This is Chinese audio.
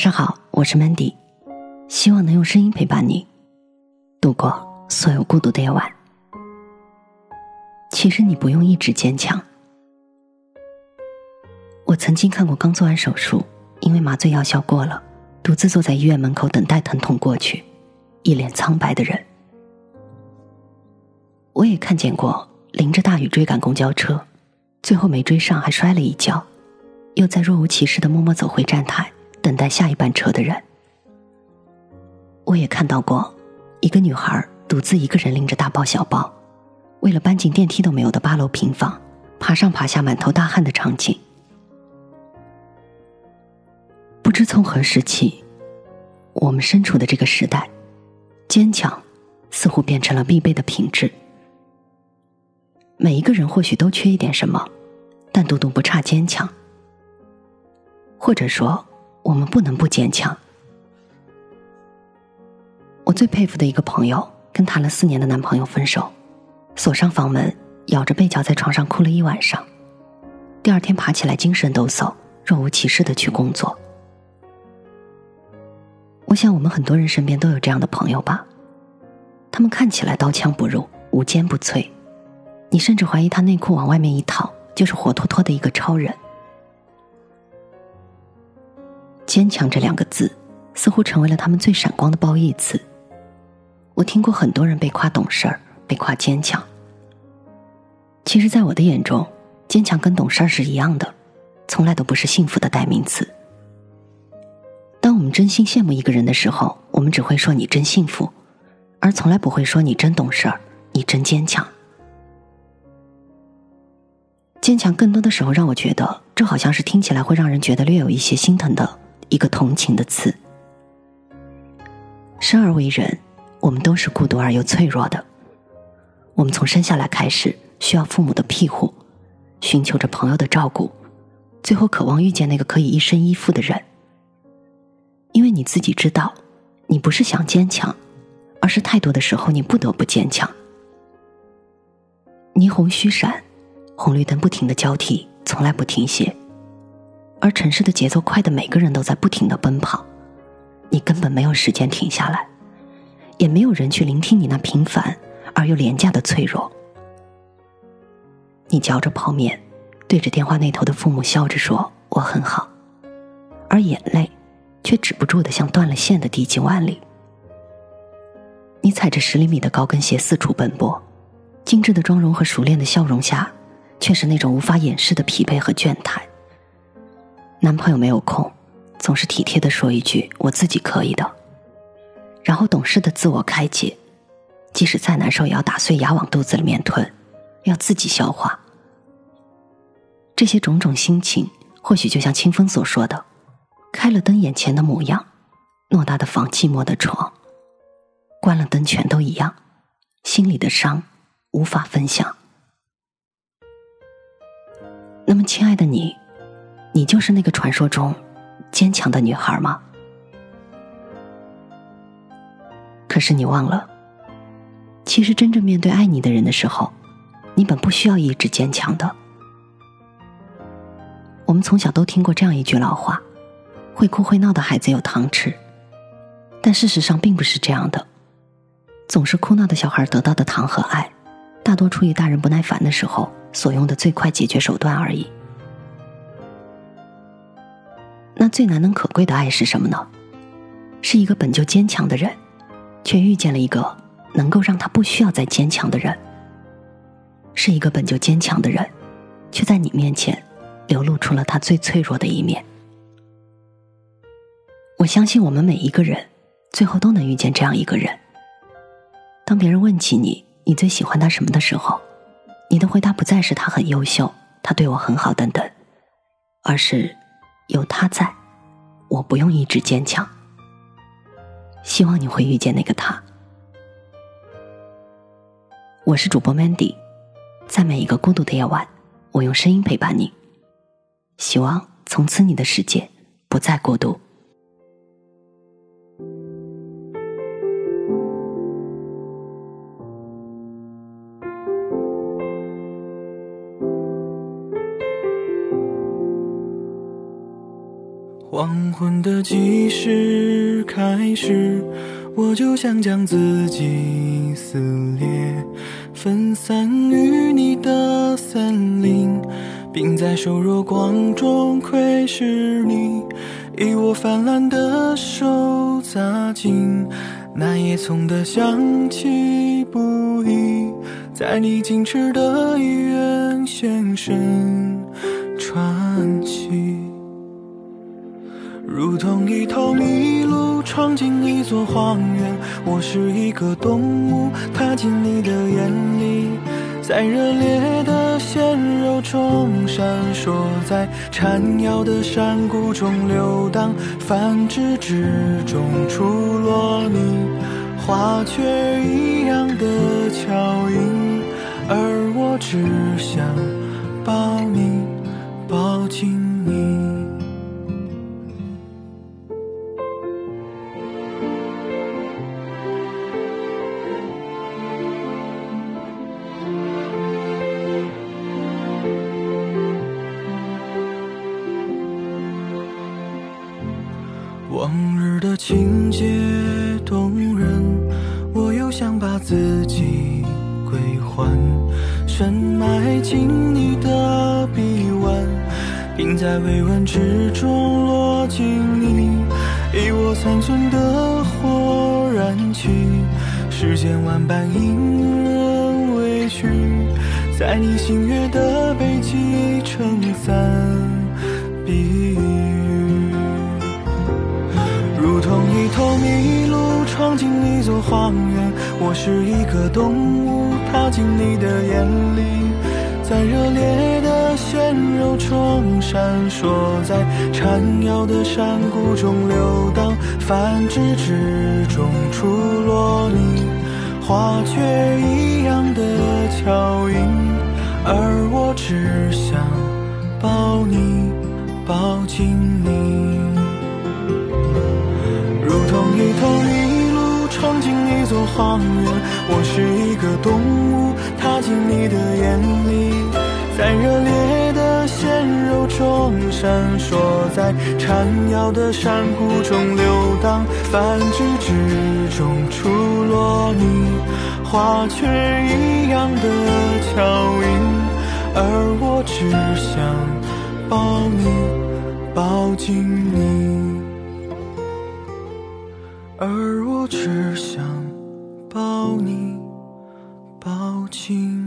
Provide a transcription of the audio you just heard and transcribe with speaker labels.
Speaker 1: 晚上好，我是 Mandy，希望能用声音陪伴你度过所有孤独的夜晚。其实你不用一直坚强。我曾经看过刚做完手术，因为麻醉药效过了，独自坐在医院门口等待疼痛过去，一脸苍白的人。我也看见过淋着大雨追赶公交车，最后没追上还摔了一跤，又在若无其事的默默走回站台。等待下一班车的人，我也看到过一个女孩独自一个人拎着大包小包，为了搬进电梯都没有的八楼平房，爬上爬下满头大汗的场景。不知从何时起，我们身处的这个时代，坚强似乎变成了必备的品质。每一个人或许都缺一点什么，但独独不差坚强，或者说。我们不能不坚强。我最佩服的一个朋友，跟谈了四年的男朋友分手，锁上房门，咬着被角在床上哭了一晚上。第二天爬起来，精神抖擞，若无其事的去工作。我想，我们很多人身边都有这样的朋友吧？他们看起来刀枪不入，无坚不摧，你甚至怀疑他内裤往外面一套，就是活脱脱的一个超人。坚强这两个字，似乎成为了他们最闪光的褒义词。我听过很多人被夸懂事儿，被夸坚强。其实，在我的眼中，坚强跟懂事儿是一样的，从来都不是幸福的代名词。当我们真心羡慕一个人的时候，我们只会说你真幸福，而从来不会说你真懂事儿，你真坚强。坚强更多的时候让我觉得，这好像是听起来会让人觉得略有一些心疼的。一个同情的词。生而为人，我们都是孤独而又脆弱的。我们从生下来开始，需要父母的庇护，寻求着朋友的照顾，最后渴望遇见那个可以一生依附的人。因为你自己知道，你不是想坚强，而是太多的时候你不得不坚强。霓虹虚闪，红绿灯不停的交替，从来不停歇。而城市的节奏快的，每个人都在不停的奔跑，你根本没有时间停下来，也没有人去聆听你那平凡而又廉价的脆弱。你嚼着泡面，对着电话那头的父母笑着说：“我很好。”而眼泪却止不住的像断了线的滴进碗里。你踩着十厘米的高跟鞋四处奔波，精致的妆容和熟练的笑容下，却是那种无法掩饰的疲惫和倦怠。男朋友没有空，总是体贴的说一句“我自己可以的”，然后懂事的自我开解，即使再难受也要打碎牙往肚子里面吞，要自己消化。这些种种心情，或许就像清风所说的：“开了灯眼前的模样，偌大的房寂寞的床，关了灯全都一样，心里的伤无法分享。”那么，亲爱的你。你就是那个传说中坚强的女孩吗？可是你忘了，其实真正面对爱你的人的时候，你本不需要一直坚强的。我们从小都听过这样一句老话：“会哭会闹的孩子有糖吃。”但事实上并不是这样的，总是哭闹的小孩得到的糖和爱，大多出于大人不耐烦的时候所用的最快解决手段而已。那最难能可贵的爱是什么呢？是一个本就坚强的人，却遇见了一个能够让他不需要再坚强的人；是一个本就坚强的人，却在你面前流露出了他最脆弱的一面。我相信我们每一个人最后都能遇见这样一个人。当别人问起你，你最喜欢他什么的时候，你的回答不再是他很优秀，他对我很好等等，而是。有他在，我不用一直坚强。希望你会遇见那个他。我是主播 Mandy，在每一个孤独的夜晚，我用声音陪伴你。希望从此你的世界不再孤独。
Speaker 2: 黄昏的计时开始，我就想将自己撕裂，分散于你的森林，并在瘦弱光中窥视你，以我泛滥的手扎进那叶葱的香气不已，在你矜持的医院现身。进一座荒原，我是一个动物踏进你的眼里，在热烈的鲜肉中闪烁，在缠腰的山谷中流荡，繁殖之中出落你花雀一样的巧音，而我只想抱你，抱紧你。往日的情节动人，我又想把自己归还，深埋进你的臂弯，并在微温之中落进你，以我残存的火燃起世间万般隐忍委屈，在你星月的背脊撑伞。闯进一座荒原，我是一个动物踏进你的眼里，在热烈的鲜肉中闪烁，在缠绕的山谷中流荡，繁殖之中出落你花雀一样的巧音，而我只想抱你，抱紧你。座荒原，我是一个动物踏进你的眼里，在热烈的鲜肉中闪烁，在缠绕的山谷中流荡，繁殖之中出落你花雀一样的巧音，而我只想抱你，抱紧你。而我只想抱你，抱紧。